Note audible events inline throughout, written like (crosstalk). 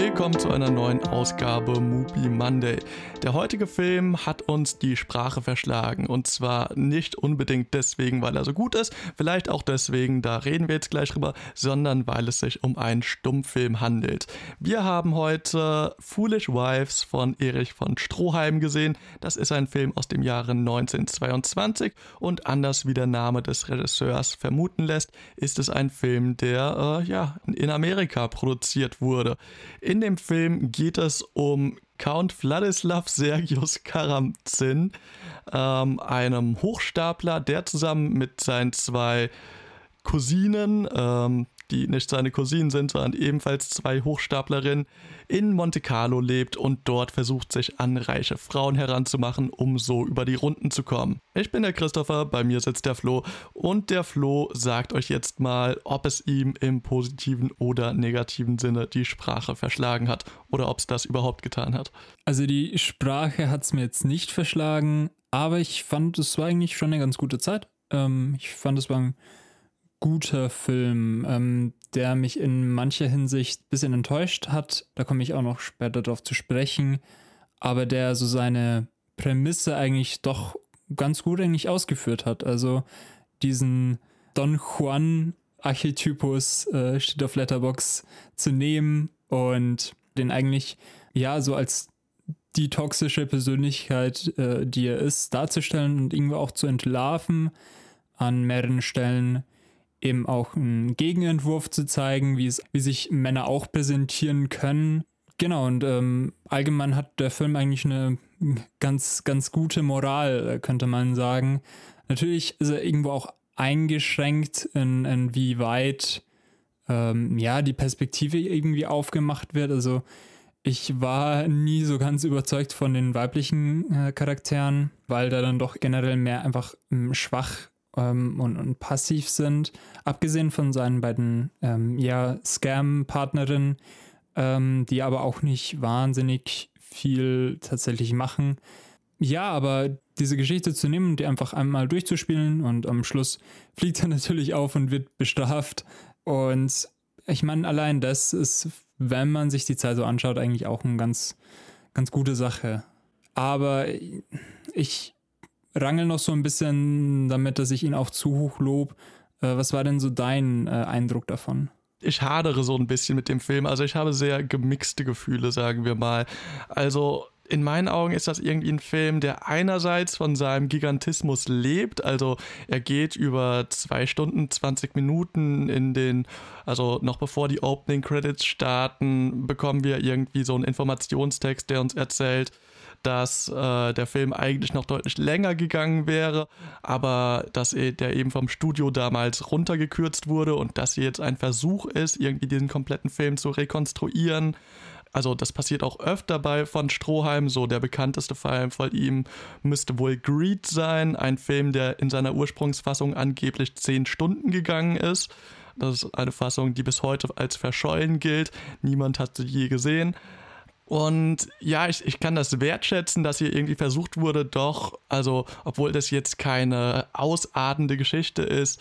Willkommen zu einer neuen Ausgabe Movie Monday. Der heutige Film hat uns die Sprache verschlagen und zwar nicht unbedingt deswegen, weil er so gut ist, vielleicht auch deswegen, da reden wir jetzt gleich drüber, sondern weil es sich um einen Stummfilm handelt. Wir haben heute Foolish Wives von Erich von Stroheim gesehen. Das ist ein Film aus dem Jahre 1922 und anders wie der Name des Regisseurs vermuten lässt, ist es ein Film, der äh, ja in Amerika produziert wurde. In dem Film geht es um Count Wladislav Sergius Karamzin, ähm, einem Hochstapler, der zusammen mit seinen zwei Cousinen, ähm, die nicht seine Cousinen sind, sondern ebenfalls zwei Hochstaplerinnen, in Monte Carlo lebt und dort versucht, sich an reiche Frauen heranzumachen, um so über die Runden zu kommen. Ich bin der Christopher, bei mir sitzt der Flo und der Flo sagt euch jetzt mal, ob es ihm im positiven oder negativen Sinne die Sprache verschlagen hat oder ob es das überhaupt getan hat. Also die Sprache hat es mir jetzt nicht verschlagen, aber ich fand, es war eigentlich schon eine ganz gute Zeit. Ähm, ich fand, es war ein guter Film, ähm, der mich in mancher Hinsicht ein bisschen enttäuscht hat. Da komme ich auch noch später darauf zu sprechen. Aber der so seine Prämisse eigentlich doch ganz gut eigentlich ausgeführt hat. Also diesen Don Juan Archetypus äh, steht auf Letterbox zu nehmen und den eigentlich ja so als die toxische Persönlichkeit, äh, die er ist, darzustellen und irgendwie auch zu entlarven an mehreren Stellen eben auch einen Gegenentwurf zu zeigen, wie, es, wie sich Männer auch präsentieren können. Genau, und ähm, allgemein hat der Film eigentlich eine ganz, ganz gute Moral, könnte man sagen. Natürlich ist er irgendwo auch eingeschränkt, in, in wie weit ähm, ja, die Perspektive irgendwie aufgemacht wird. Also ich war nie so ganz überzeugt von den weiblichen äh, Charakteren, weil da dann doch generell mehr einfach ähm, schwach ähm, und, und, passiv sind. Abgesehen von seinen beiden ähm, ja, Scam-Partnerinnen, ähm, die aber auch nicht wahnsinnig viel tatsächlich machen. Ja, aber diese Geschichte zu nehmen und die einfach einmal durchzuspielen und am Schluss fliegt er (laughs) natürlich auf und wird bestraft. Und ich meine, allein das ist, wenn man sich die Zeit so anschaut, eigentlich auch eine ganz, ganz gute Sache. Aber ich rangel noch so ein bisschen damit, dass ich ihn auch zu hoch lob. Äh, was war denn so dein äh, Eindruck davon? Ich hadere so ein bisschen mit dem Film. Also ich habe sehr gemixte Gefühle, sagen wir mal. Also in meinen Augen ist das irgendwie ein Film, der einerseits von seinem Gigantismus lebt. Also er geht über zwei Stunden, 20 Minuten in den, also noch bevor die Opening Credits starten, bekommen wir irgendwie so einen Informationstext, der uns erzählt, dass äh, der Film eigentlich noch deutlich länger gegangen wäre, aber dass er, der eben vom Studio damals runtergekürzt wurde und dass hier jetzt ein Versuch ist, irgendwie diesen kompletten Film zu rekonstruieren. Also das passiert auch öfter bei von Stroheim, so der bekannteste Fall von ihm müsste wohl Greed sein, ein Film, der in seiner Ursprungsfassung angeblich zehn Stunden gegangen ist. Das ist eine Fassung, die bis heute als verschollen gilt. Niemand hat sie je gesehen. Und ja, ich, ich kann das wertschätzen, dass hier irgendwie versucht wurde, doch, also obwohl das jetzt keine ausartende Geschichte ist,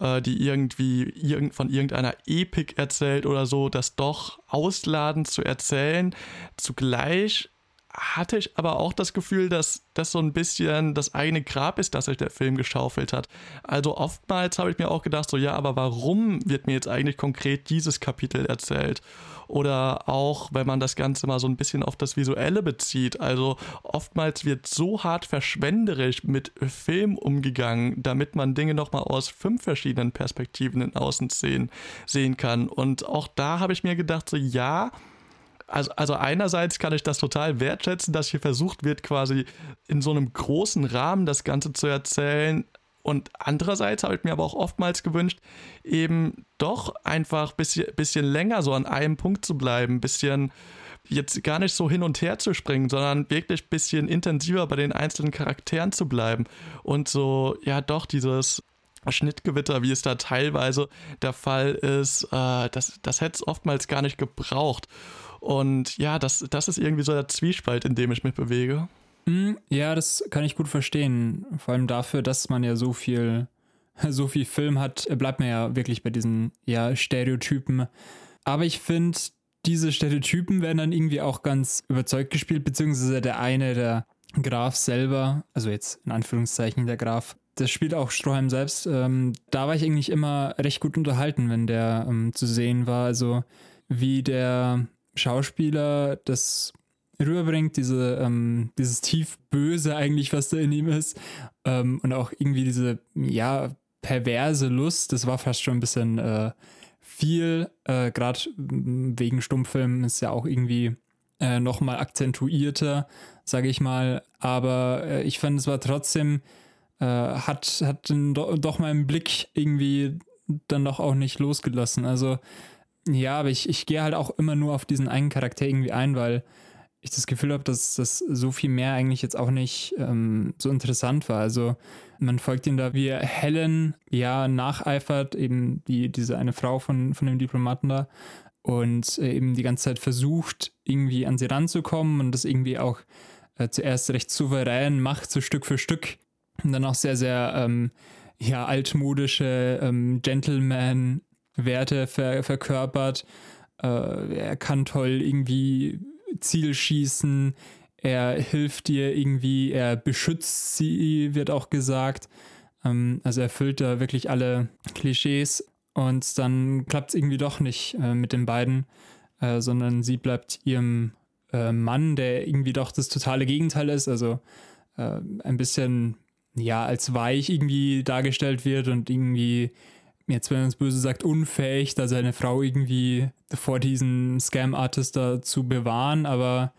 äh, die irgendwie irgend, von irgendeiner Epik erzählt oder so, das doch ausladend zu erzählen. Zugleich hatte ich aber auch das Gefühl, dass das so ein bisschen das eigene Grab ist, das sich der Film geschaufelt hat. Also oftmals habe ich mir auch gedacht, so ja, aber warum wird mir jetzt eigentlich konkret dieses Kapitel erzählt? Oder auch, wenn man das Ganze mal so ein bisschen auf das Visuelle bezieht. Also oftmals wird so hart verschwenderisch mit Film umgegangen, damit man Dinge nochmal aus fünf verschiedenen Perspektiven in Außen sehen, sehen kann. Und auch da habe ich mir gedacht, so ja, also, also einerseits kann ich das total wertschätzen, dass hier versucht wird, quasi in so einem großen Rahmen das Ganze zu erzählen. Und andererseits habe ich mir aber auch oftmals gewünscht, eben doch einfach ein bisschen, bisschen länger so an einem Punkt zu bleiben, ein bisschen jetzt gar nicht so hin und her zu springen, sondern wirklich ein bisschen intensiver bei den einzelnen Charakteren zu bleiben und so, ja, doch dieses Schnittgewitter, wie es da teilweise der Fall ist, äh, das, das hätte es oftmals gar nicht gebraucht. Und ja, das, das ist irgendwie so der Zwiespalt, in dem ich mich bewege. Hm, ja, das kann ich gut verstehen. Vor allem dafür, dass man ja so viel, (laughs) so viel Film hat, bleibt man ja wirklich bei diesen ja, Stereotypen. Aber ich finde, diese Stereotypen werden dann irgendwie auch ganz überzeugt gespielt, beziehungsweise der eine, der Graf selber, also jetzt in Anführungszeichen der Graf, das spielt auch Stroheim selbst. Ähm, da war ich eigentlich immer recht gut unterhalten, wenn der ähm, zu sehen war. Also wie der Schauspieler das rüberbringt, diese, ähm, dieses tief Böse eigentlich, was da in ihm ist. Ähm, und auch irgendwie diese, ja, perverse Lust, das war fast schon ein bisschen äh, viel. Äh, Gerade wegen Stummfilmen ist ja auch irgendwie äh, nochmal akzentuierter, sage ich mal. Aber äh, ich fand, es war trotzdem, äh, hat, hat do, doch meinen Blick irgendwie dann doch auch nicht losgelassen. Also ja, aber ich, ich gehe halt auch immer nur auf diesen einen Charakter irgendwie ein, weil ich das Gefühl habe, dass das so viel mehr eigentlich jetzt auch nicht ähm, so interessant war. Also man folgt ihm da, wie Helen ja nacheifert, eben die, diese eine Frau von, von dem Diplomaten da und äh, eben die ganze Zeit versucht, irgendwie an sie ranzukommen und das irgendwie auch äh, zuerst recht souverän macht, so Stück für Stück. Und dann auch sehr, sehr ähm, ja, altmodische ähm, Gentleman-Werte ver verkörpert. Äh, er kann toll irgendwie Ziel schießen, er hilft dir irgendwie, er beschützt sie, wird auch gesagt. Ähm, also erfüllt da wirklich alle Klischees und dann klappt es irgendwie doch nicht äh, mit den beiden, äh, sondern sie bleibt ihrem äh, Mann, der irgendwie doch das totale Gegenteil ist, also äh, ein bisschen ja als weich irgendwie dargestellt wird und irgendwie jetzt, wenn man es böse sagt, unfähig, da seine Frau irgendwie vor diesen Scam-Artist da zu bewahren, aber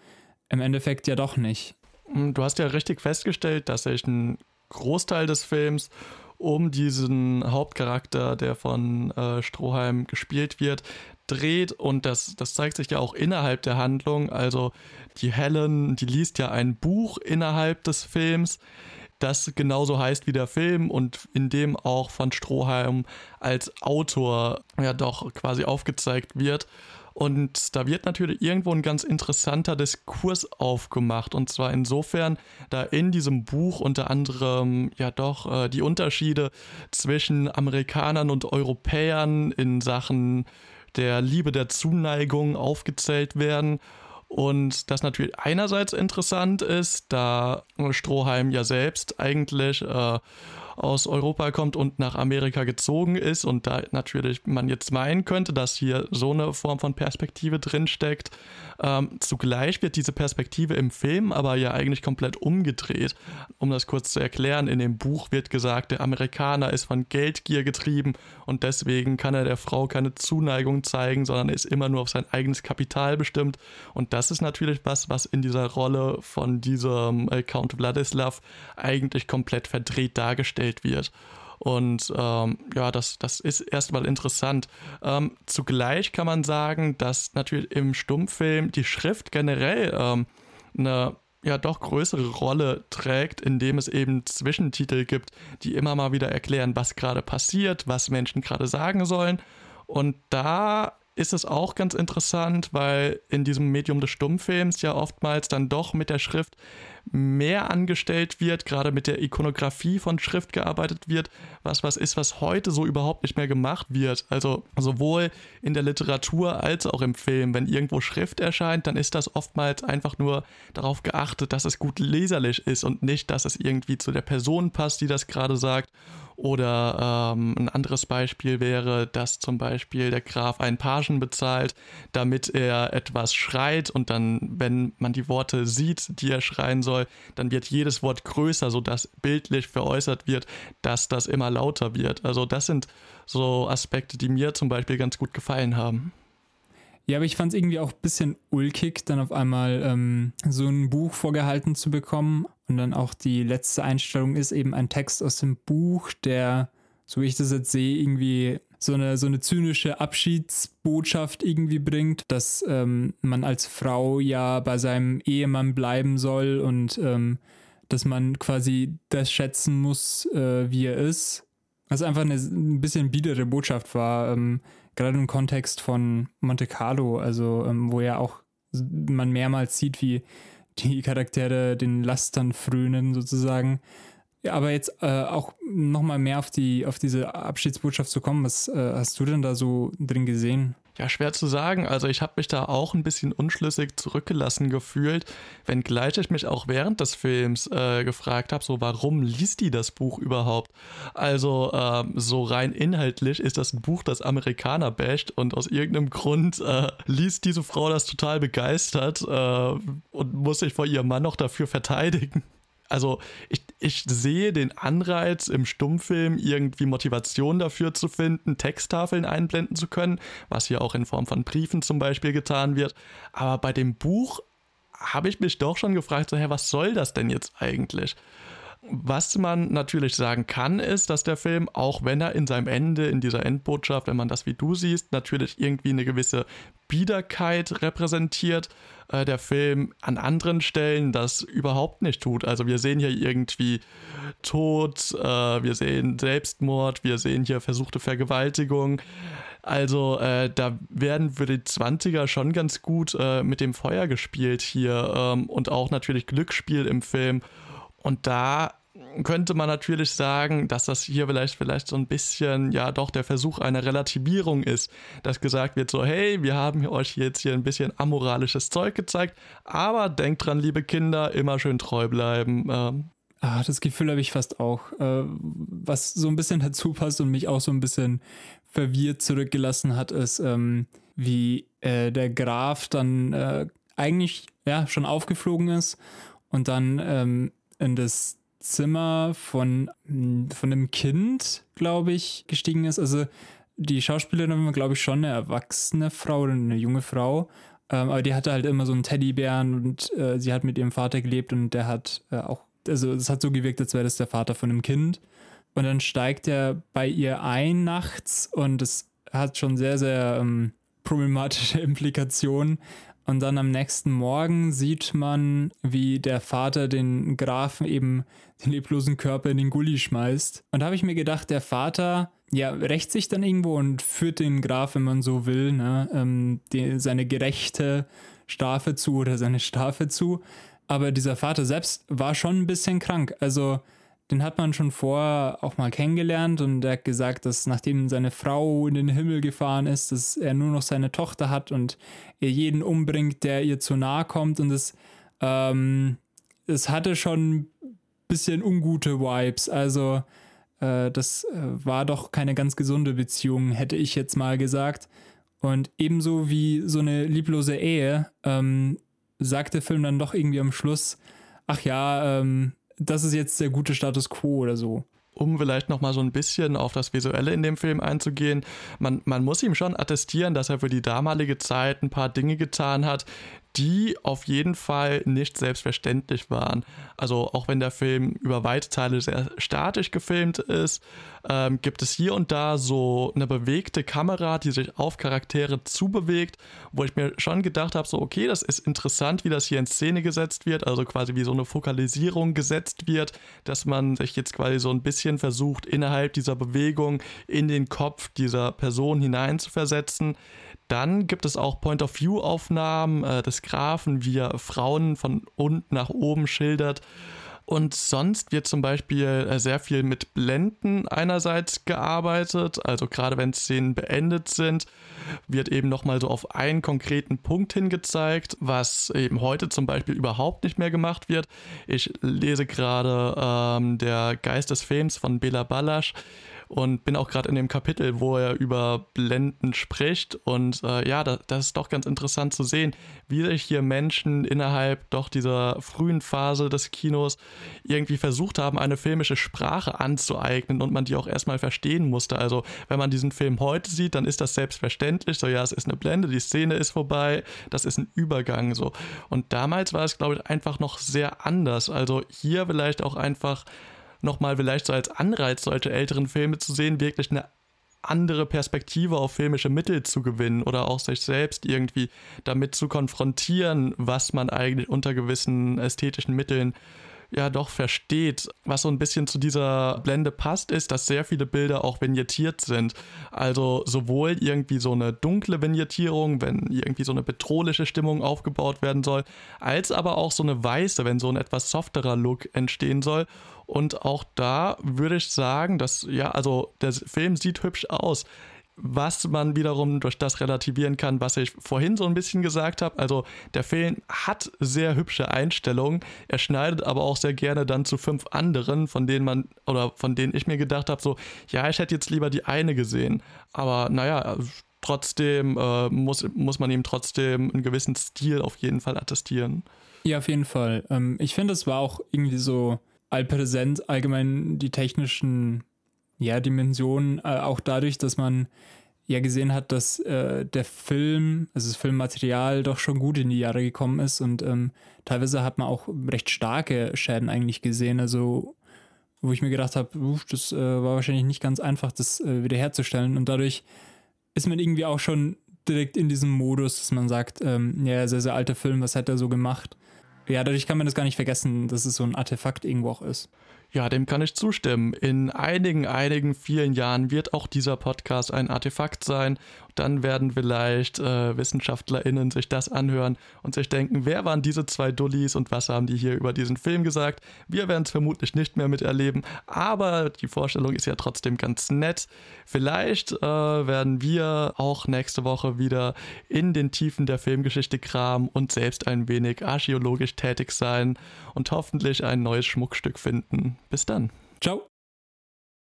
im Endeffekt ja doch nicht. Hm, du hast ja richtig festgestellt, dass sich ein Großteil des Films um diesen Hauptcharakter, der von äh, Stroheim gespielt wird, dreht und das, das zeigt sich ja auch innerhalb der Handlung. Also die Helen, die liest ja ein Buch innerhalb des Films, das genauso heißt wie der Film und in dem auch von Stroheim als Autor ja doch quasi aufgezeigt wird. Und da wird natürlich irgendwo ein ganz interessanter Diskurs aufgemacht. Und zwar insofern, da in diesem Buch unter anderem ja doch äh, die Unterschiede zwischen Amerikanern und Europäern in Sachen der Liebe der Zuneigung aufgezählt werden. Und das natürlich einerseits interessant ist, da Stroheim ja selbst eigentlich äh, aus Europa kommt und nach Amerika gezogen ist und da natürlich man jetzt meinen könnte, dass hier so eine Form von Perspektive drinsteckt. Ähm, zugleich wird diese Perspektive im Film aber ja eigentlich komplett umgedreht. Um das kurz zu erklären, in dem Buch wird gesagt, der Amerikaner ist von Geldgier getrieben und deswegen kann er der Frau keine Zuneigung zeigen, sondern ist immer nur auf sein eigenes Kapital bestimmt. Und das ist natürlich was, was in dieser Rolle von diesem Count Vladislav eigentlich komplett verdreht dargestellt dargestellt wird. Und ähm, ja, das, das ist erstmal interessant. Ähm, zugleich kann man sagen, dass natürlich im Stummfilm die Schrift generell ähm, eine ja doch größere Rolle trägt, indem es eben Zwischentitel gibt, die immer mal wieder erklären, was gerade passiert, was Menschen gerade sagen sollen. Und da ist es auch ganz interessant, weil in diesem Medium des Stummfilms ja oftmals dann doch mit der Schrift mehr angestellt wird, gerade mit der Ikonografie von Schrift gearbeitet wird, was was ist, was heute so überhaupt nicht mehr gemacht wird. Also sowohl in der Literatur als auch im Film. Wenn irgendwo Schrift erscheint, dann ist das oftmals einfach nur darauf geachtet, dass es gut leserlich ist und nicht, dass es irgendwie zu der Person passt, die das gerade sagt oder ähm, ein anderes Beispiel wäre, dass zum Beispiel der Graf einen Pagen bezahlt, damit er etwas schreit und dann, wenn man die Worte sieht, die er schreien soll, dann wird jedes Wort größer, sodass bildlich veräußert wird, dass das immer lauter wird. Also das sind so Aspekte, die mir zum Beispiel ganz gut gefallen haben. Ja, aber ich fand es irgendwie auch ein bisschen ulkig, dann auf einmal ähm, so ein Buch vorgehalten zu bekommen. Und dann auch die letzte Einstellung ist eben ein Text aus dem Buch, der, so wie ich das jetzt sehe, irgendwie so eine, so eine zynische Abschiedsbotschaft irgendwie bringt, dass ähm, man als Frau ja bei seinem Ehemann bleiben soll und ähm, dass man quasi das schätzen muss, äh, wie er ist. Was einfach eine ein bisschen biedere Botschaft war. Ähm, gerade im Kontext von Monte Carlo, also ähm, wo ja auch man mehrmals sieht, wie die Charaktere den Lastern frönen sozusagen. Aber jetzt äh, auch nochmal mehr auf, die, auf diese Abschiedsbotschaft zu kommen, was äh, hast du denn da so drin gesehen? Ja, schwer zu sagen. Also ich habe mich da auch ein bisschen unschlüssig zurückgelassen gefühlt, wenngleich ich mich auch während des Films äh, gefragt habe, so warum liest die das Buch überhaupt? Also ähm, so rein inhaltlich ist das ein Buch, das Amerikaner basht und aus irgendeinem Grund äh, liest diese Frau das total begeistert äh, und muss sich vor ihrem Mann noch dafür verteidigen also ich, ich sehe den Anreiz im Stummfilm irgendwie Motivation dafür zu finden, Texttafeln einblenden zu können, was hier auch in Form von Briefen zum Beispiel getan wird. Aber bei dem Buch habe ich mich doch schon gefragt, so, hä, was soll das denn jetzt eigentlich? Was man natürlich sagen kann, ist, dass der Film, auch wenn er in seinem Ende, in dieser Endbotschaft, wenn man das wie du siehst, natürlich irgendwie eine gewisse Biederkeit repräsentiert, äh, der Film an anderen Stellen das überhaupt nicht tut. Also wir sehen hier irgendwie Tod, äh, wir sehen Selbstmord, wir sehen hier versuchte Vergewaltigung. Also äh, da werden für die 20er schon ganz gut äh, mit dem Feuer gespielt hier ähm, und auch natürlich Glücksspiel im Film. Und da könnte man natürlich sagen, dass das hier vielleicht vielleicht so ein bisschen ja doch der Versuch einer Relativierung ist, dass gesagt wird so, hey, wir haben euch jetzt hier ein bisschen amoralisches Zeug gezeigt, aber denkt dran, liebe Kinder, immer schön treu bleiben. Ähm. Ah, das Gefühl habe ich fast auch, äh, was so ein bisschen dazu passt und mich auch so ein bisschen verwirrt zurückgelassen hat, ist, ähm, wie äh, der Graf dann äh, eigentlich ja schon aufgeflogen ist und dann ähm, in das Zimmer von, von einem Kind, glaube ich, gestiegen ist. Also die Schauspielerin war, glaube ich, schon eine erwachsene Frau oder eine junge Frau. Ähm, aber die hatte halt immer so einen Teddybären und äh, sie hat mit ihrem Vater gelebt und der hat äh, auch, also es hat so gewirkt, als wäre das der Vater von einem Kind. Und dann steigt er bei ihr ein nachts und es hat schon sehr, sehr ähm, problematische (laughs) Implikationen. Und dann am nächsten Morgen sieht man, wie der Vater den Grafen eben den leblosen Körper in den Gully schmeißt. Und da habe ich mir gedacht, der Vater, ja, rächt sich dann irgendwo und führt den Graf, wenn man so will, ne, ähm, die, seine gerechte Strafe zu oder seine Strafe zu. Aber dieser Vater selbst war schon ein bisschen krank. Also den hat man schon vorher auch mal kennengelernt und er hat gesagt, dass nachdem seine Frau in den Himmel gefahren ist, dass er nur noch seine Tochter hat und er jeden umbringt, der ihr zu nahe kommt und es, ähm, es hatte schon ein bisschen ungute Vibes. Also äh, das äh, war doch keine ganz gesunde Beziehung, hätte ich jetzt mal gesagt. Und ebenso wie so eine lieblose Ehe, ähm, sagt der Film dann doch irgendwie am Schluss, ach ja, ähm, das ist jetzt der gute Status quo oder so. Um vielleicht noch mal so ein bisschen auf das Visuelle in dem Film einzugehen, man, man muss ihm schon attestieren, dass er für die damalige Zeit ein paar Dinge getan hat, die auf jeden Fall nicht selbstverständlich waren. Also auch wenn der Film über weite Teile sehr statisch gefilmt ist, ähm, gibt es hier und da so eine bewegte Kamera, die sich auf Charaktere zubewegt, wo ich mir schon gedacht habe, so okay, das ist interessant, wie das hier in Szene gesetzt wird, also quasi wie so eine Fokalisierung gesetzt wird, dass man sich jetzt quasi so ein bisschen versucht, innerhalb dieser Bewegung in den Kopf dieser Person hineinzuversetzen. Dann gibt es auch Point-of-View-Aufnahmen äh, des Grafen, wie er Frauen von unten nach oben schildert. Und sonst wird zum Beispiel äh, sehr viel mit Blenden einerseits gearbeitet, also gerade wenn Szenen beendet sind, wird eben nochmal so auf einen konkreten Punkt hingezeigt, was eben heute zum Beispiel überhaupt nicht mehr gemacht wird. Ich lese gerade ähm, Der Geist des Films von Bela Balasch und bin auch gerade in dem Kapitel, wo er über Blenden spricht. Und äh, ja, das, das, ist doch ganz interessant zu sehen, wie sich hier Menschen innerhalb doch dieser frühen Phase des Kinos irgendwie versucht haben, eine filmische Sprache anzueignen und man die auch erstmal verstehen musste. Also, wenn man diesen Film heute sieht, dann ist das selbstverständlich. So, ja, es ist eine Blende, die Szene ist vorbei, das ist ein Übergang. So. Und damals war es, glaube ich, einfach noch sehr anders. Also, hier vielleicht auch einfach nochmal vielleicht so als Anreiz, solche älteren Filme zu sehen, wirklich eine andere Perspektive auf filmische Mittel zu gewinnen oder auch sich selbst irgendwie damit zu konfrontieren, was man eigentlich unter gewissen ästhetischen Mitteln ja doch versteht. Was so ein bisschen zu dieser Blende passt, ist, dass sehr viele Bilder auch vignettiert sind. Also sowohl irgendwie so eine dunkle Vignettierung, wenn irgendwie so eine bedrohliche Stimmung aufgebaut werden soll, als aber auch so eine weiße, wenn so ein etwas softerer Look entstehen soll. Und auch da würde ich sagen, dass, ja, also der Film sieht hübsch aus. was man wiederum durch das relativieren kann, was ich vorhin so ein bisschen gesagt habe. Also der Film hat sehr hübsche Einstellungen, er schneidet aber auch sehr gerne dann zu fünf anderen, von denen man oder von denen ich mir gedacht habe, so, ja, ich hätte jetzt lieber die eine gesehen. Aber naja, trotzdem äh, muss, muss man ihm trotzdem einen gewissen Stil auf jeden Fall attestieren. Ja, auf jeden Fall. Ähm, ich finde, es war auch irgendwie so allpräsent, allgemein die technischen ja, Dimensionen, äh, auch dadurch, dass man ja gesehen hat, dass äh, der Film, also das Filmmaterial doch schon gut in die Jahre gekommen ist und ähm, teilweise hat man auch recht starke Schäden eigentlich gesehen, also wo ich mir gedacht habe, das äh, war wahrscheinlich nicht ganz einfach, das äh, wiederherzustellen und dadurch ist man irgendwie auch schon direkt in diesem Modus, dass man sagt, ähm, ja, sehr, sehr alter Film, was hat er so gemacht? Ja, dadurch kann man das gar nicht vergessen, dass es so ein Artefakt irgendwo auch ist. Ja, dem kann ich zustimmen. In einigen, einigen vielen Jahren wird auch dieser Podcast ein Artefakt sein. Dann werden vielleicht äh, WissenschaftlerInnen sich das anhören und sich denken, wer waren diese zwei Dullis und was haben die hier über diesen Film gesagt? Wir werden es vermutlich nicht mehr miterleben, aber die Vorstellung ist ja trotzdem ganz nett. Vielleicht äh, werden wir auch nächste Woche wieder in den Tiefen der Filmgeschichte kramen und selbst ein wenig archäologisch tätig sein und hoffentlich ein neues Schmuckstück finden. Bis dann. Ciao.